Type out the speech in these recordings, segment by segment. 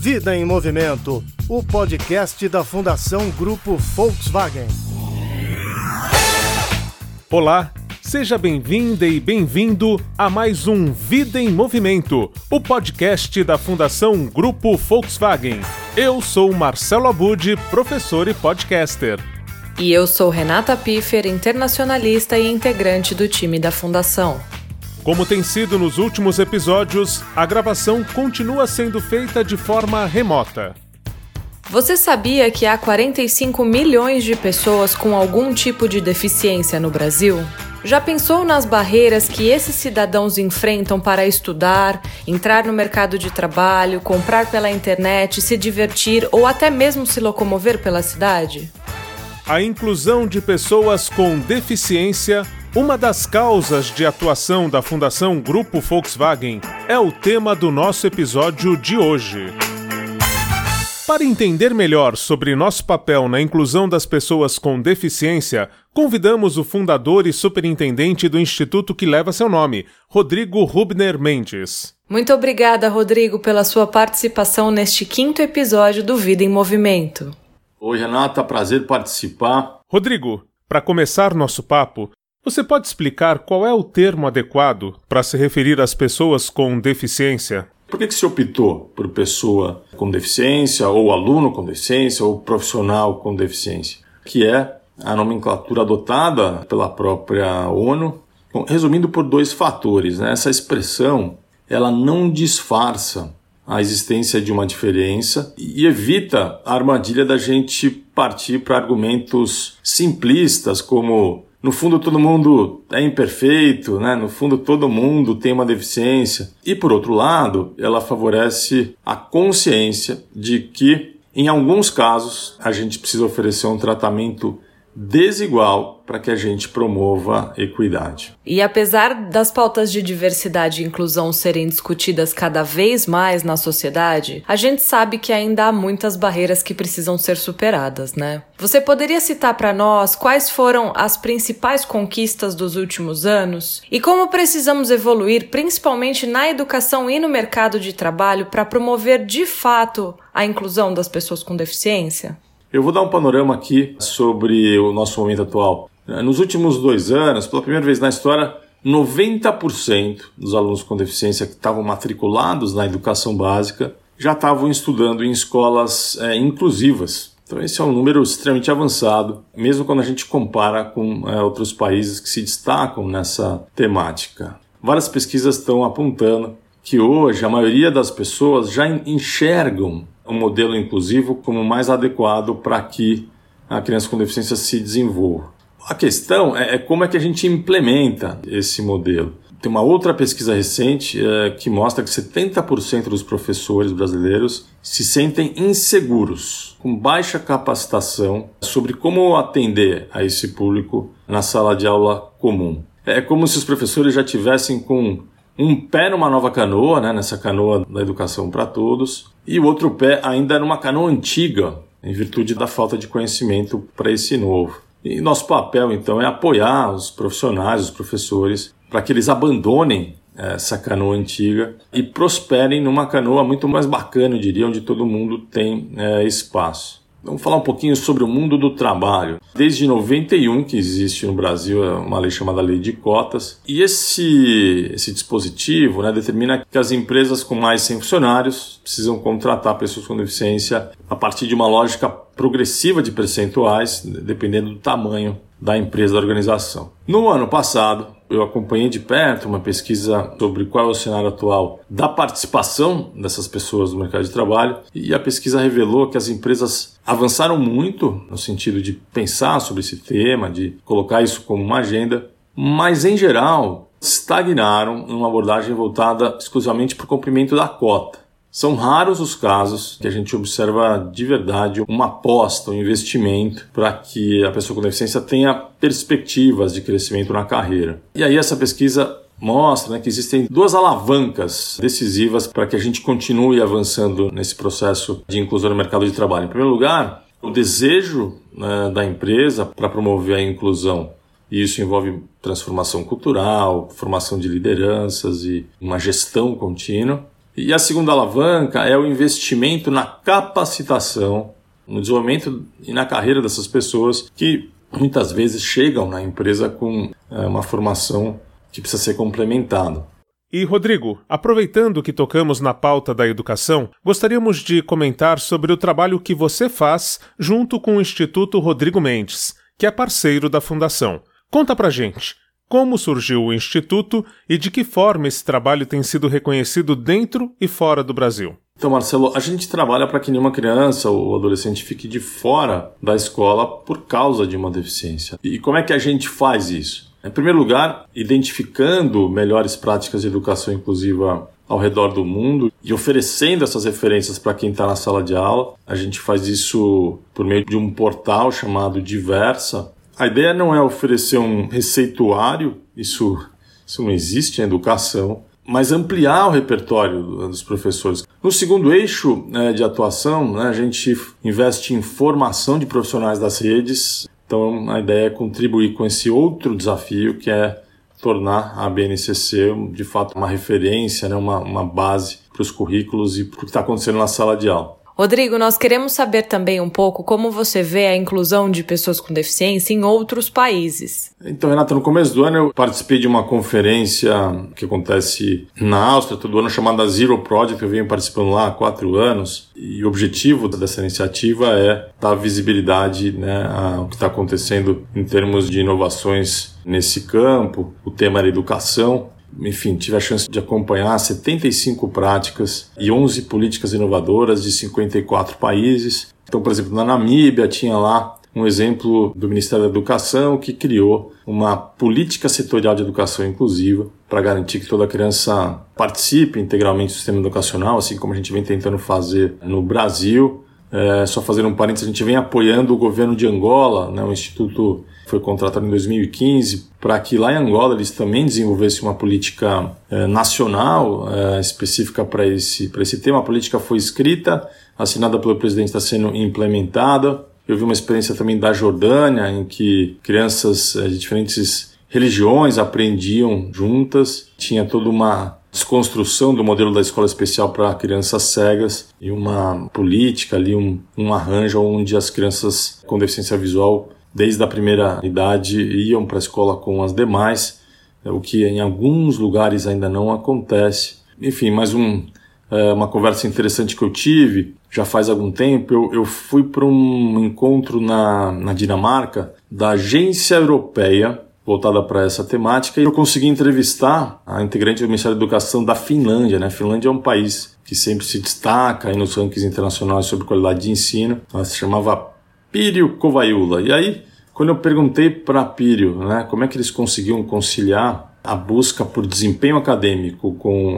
Vida em Movimento, o podcast da Fundação Grupo Volkswagen. Olá, seja bem-vinda e bem-vindo a mais um Vida em Movimento, o podcast da Fundação Grupo Volkswagen. Eu sou Marcelo Abud, professor e podcaster. E eu sou Renata Piffer, internacionalista e integrante do time da Fundação. Como tem sido nos últimos episódios, a gravação continua sendo feita de forma remota. Você sabia que há 45 milhões de pessoas com algum tipo de deficiência no Brasil? Já pensou nas barreiras que esses cidadãos enfrentam para estudar, entrar no mercado de trabalho, comprar pela internet, se divertir ou até mesmo se locomover pela cidade? A inclusão de pessoas com deficiência, uma das causas de atuação da Fundação Grupo Volkswagen, é o tema do nosso episódio de hoje. Para entender melhor sobre nosso papel na inclusão das pessoas com deficiência, convidamos o fundador e superintendente do instituto que leva seu nome, Rodrigo Rubner Mendes. Muito obrigada, Rodrigo, pela sua participação neste quinto episódio do Vida em Movimento. Oi, Renata, prazer participar. Rodrigo, para começar nosso papo, você pode explicar qual é o termo adequado para se referir às pessoas com deficiência? Por que, que se optou por pessoa com deficiência, ou aluno com deficiência, ou profissional com deficiência? Que é a nomenclatura adotada pela própria ONU, Bom, resumindo por dois fatores. Né? Essa expressão ela não disfarça a existência de uma diferença e evita a armadilha da gente partir para argumentos simplistas como no fundo todo mundo é imperfeito, né? No fundo todo mundo tem uma deficiência. E por outro lado, ela favorece a consciência de que em alguns casos a gente precisa oferecer um tratamento desigual para que a gente promova equidade. E apesar das pautas de diversidade e inclusão serem discutidas cada vez mais na sociedade, a gente sabe que ainda há muitas barreiras que precisam ser superadas, né? Você poderia citar para nós quais foram as principais conquistas dos últimos anos e como precisamos evoluir, principalmente na educação e no mercado de trabalho, para promover de fato a inclusão das pessoas com deficiência? Eu vou dar um panorama aqui sobre o nosso momento atual. Nos últimos dois anos, pela primeira vez na história, 90% dos alunos com deficiência que estavam matriculados na educação básica já estavam estudando em escolas é, inclusivas. Então, esse é um número extremamente avançado, mesmo quando a gente compara com é, outros países que se destacam nessa temática. Várias pesquisas estão apontando que hoje a maioria das pessoas já enxergam um modelo inclusivo como mais adequado para que a criança com deficiência se desenvolva. A questão é, é, como é que a gente implementa esse modelo. Tem uma outra pesquisa recente é, que mostra que 70% dos professores brasileiros se sentem inseguros, com baixa capacitação sobre como atender a esse público na sala de aula comum. É como se os professores já tivessem com um pé numa nova canoa, né, nessa canoa da educação para todos, e o outro pé ainda numa canoa antiga, em virtude da falta de conhecimento para esse novo. E nosso papel, então, é apoiar os profissionais, os professores, para que eles abandonem eh, essa canoa antiga e prosperem numa canoa muito mais bacana, eu diria, onde todo mundo tem é, espaço. Vamos falar um pouquinho sobre o mundo do trabalho. Desde 91 que existe no Brasil é uma lei chamada Lei de Cotas, e esse, esse dispositivo né, determina que as empresas com mais 100 funcionários precisam contratar pessoas com deficiência a partir de uma lógica progressiva de percentuais, dependendo do tamanho da empresa, da organização. No ano passado, eu acompanhei de perto uma pesquisa sobre qual é o cenário atual da participação dessas pessoas no mercado de trabalho e a pesquisa revelou que as empresas avançaram muito no sentido de pensar sobre esse tema, de colocar isso como uma agenda, mas em geral estagnaram em uma abordagem voltada exclusivamente para o cumprimento da cota. São raros os casos que a gente observa de verdade uma aposta, um investimento para que a pessoa com deficiência tenha perspectivas de crescimento na carreira. E aí essa pesquisa mostra né, que existem duas alavancas decisivas para que a gente continue avançando nesse processo de inclusão no mercado de trabalho. Em primeiro lugar, o desejo né, da empresa para promover a inclusão. E isso envolve transformação cultural, formação de lideranças e uma gestão contínua. E a segunda alavanca é o investimento na capacitação, no desenvolvimento e na carreira dessas pessoas que muitas vezes chegam na empresa com é, uma formação que precisa ser complementada. E, Rodrigo, aproveitando que tocamos na pauta da educação, gostaríamos de comentar sobre o trabalho que você faz junto com o Instituto Rodrigo Mendes, que é parceiro da Fundação. Conta pra gente. Como surgiu o Instituto e de que forma esse trabalho tem sido reconhecido dentro e fora do Brasil? Então, Marcelo, a gente trabalha para que nenhuma criança ou adolescente fique de fora da escola por causa de uma deficiência. E como é que a gente faz isso? Em primeiro lugar, identificando melhores práticas de educação inclusiva ao redor do mundo e oferecendo essas referências para quem está na sala de aula. A gente faz isso por meio de um portal chamado Diversa. A ideia não é oferecer um receituário, isso, isso não existe em educação, mas ampliar o repertório dos professores. No segundo eixo né, de atuação, né, a gente investe em formação de profissionais das redes, então, a ideia é contribuir com esse outro desafio que é tornar a BNCC de fato uma referência, né, uma, uma base para os currículos e para o que está acontecendo na sala de aula. Rodrigo, nós queremos saber também um pouco como você vê a inclusão de pessoas com deficiência em outros países. Então, Renata, no começo do ano eu participei de uma conferência que acontece na Áustria todo ano chamada Zero Project. Eu venho participando lá há quatro anos e o objetivo dessa iniciativa é dar visibilidade né, ao que está acontecendo em termos de inovações nesse campo. O tema era educação enfim, tive a chance de acompanhar 75 práticas e 11 políticas inovadoras de 54 países. Então, por exemplo, na Namíbia tinha lá um exemplo do Ministério da Educação que criou uma política setorial de educação inclusiva para garantir que toda criança participe integralmente do sistema educacional, assim como a gente vem tentando fazer no Brasil. É, só fazer um parênteses, a gente vem apoiando o governo de Angola, né, o Instituto foi contratado em 2015 para que lá em Angola eles também desenvolvessem uma política é, nacional é, específica para esse, esse tema. A política foi escrita, assinada pelo presidente, está sendo implementada. Eu vi uma experiência também da Jordânia, em que crianças é, de diferentes religiões aprendiam juntas, tinha toda uma desconstrução do modelo da escola especial para crianças cegas e uma política ali, um, um arranjo onde as crianças com deficiência visual desde a primeira idade iam para a escola com as demais, é, o que em alguns lugares ainda não acontece. Enfim, mais um, é, uma conversa interessante que eu tive já faz algum tempo. Eu, eu fui para um encontro na, na Dinamarca da Agência Europeia voltada para essa temática e eu consegui entrevistar a integrante do Ministério da Educação da Finlândia. Né? A Finlândia é um país que sempre se destaca nos rankings internacionais sobre qualidade de ensino. Ela se chamava Pírio Kovaiula. E aí, quando eu perguntei para Pírio né, como é que eles conseguiam conciliar a busca por desempenho acadêmico com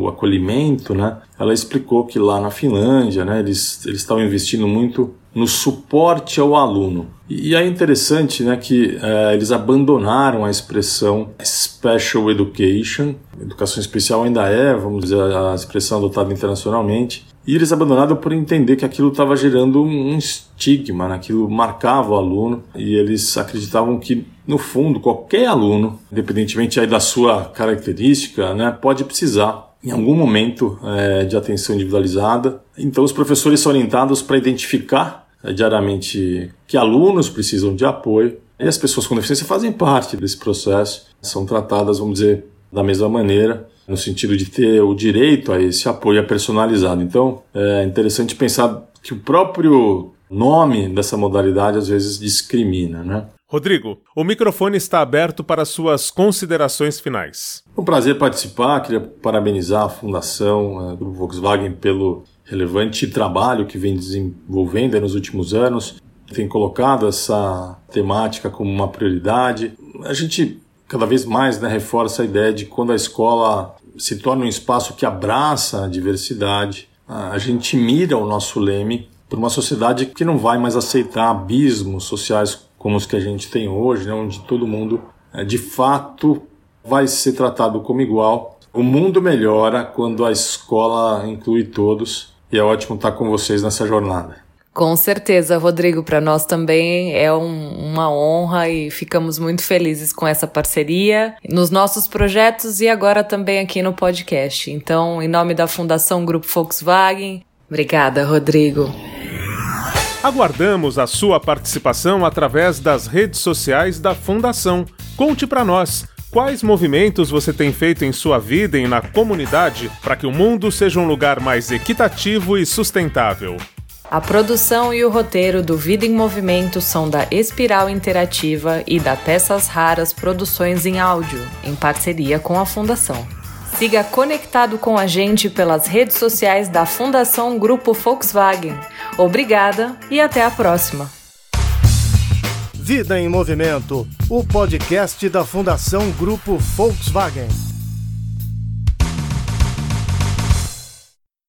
o acolhimento, né, ela explicou que lá na Finlândia né, eles, eles estavam investindo muito no suporte ao aluno. E é interessante né, que é, eles abandonaram a expressão special education. Educação especial ainda é, vamos dizer, a expressão adotada internacionalmente, e eles abandonaram por entender que aquilo estava gerando um estigma, né? aquilo marcava o aluno e eles acreditavam que, no fundo, qualquer aluno, independentemente aí da sua característica, né, pode precisar em algum momento é, de atenção individualizada. Então, os professores são orientados para identificar diariamente que alunos precisam de apoio e as pessoas com deficiência fazem parte desse processo, são tratadas, vamos dizer, da mesma maneira no sentido de ter o direito a esse apoio personalizado. Então, é interessante pensar que o próprio nome dessa modalidade às vezes discrimina, né? Rodrigo, o microfone está aberto para suas considerações finais. É um prazer participar, queria parabenizar a Fundação é, do Volkswagen pelo relevante trabalho que vem desenvolvendo nos últimos anos, tem colocado essa temática como uma prioridade. A gente cada vez mais né, reforça a ideia de quando a escola se torna um espaço que abraça a diversidade, a gente mira o nosso leme para uma sociedade que não vai mais aceitar abismos sociais como os que a gente tem hoje, né, onde todo mundo é, de fato vai ser tratado como igual. O mundo melhora quando a escola inclui todos e é ótimo estar com vocês nessa jornada. Com certeza, Rodrigo, para nós também é um, uma honra e ficamos muito felizes com essa parceria nos nossos projetos e agora também aqui no podcast. Então, em nome da Fundação Grupo Volkswagen, obrigada, Rodrigo. Aguardamos a sua participação através das redes sociais da Fundação. Conte para nós quais movimentos você tem feito em sua vida e na comunidade para que o mundo seja um lugar mais equitativo e sustentável. A produção e o roteiro do Vida em Movimento são da Espiral Interativa e da Peças Raras Produções em Áudio, em parceria com a Fundação. Siga conectado com a gente pelas redes sociais da Fundação Grupo Volkswagen. Obrigada e até a próxima. Vida em Movimento, o podcast da Fundação Grupo Volkswagen.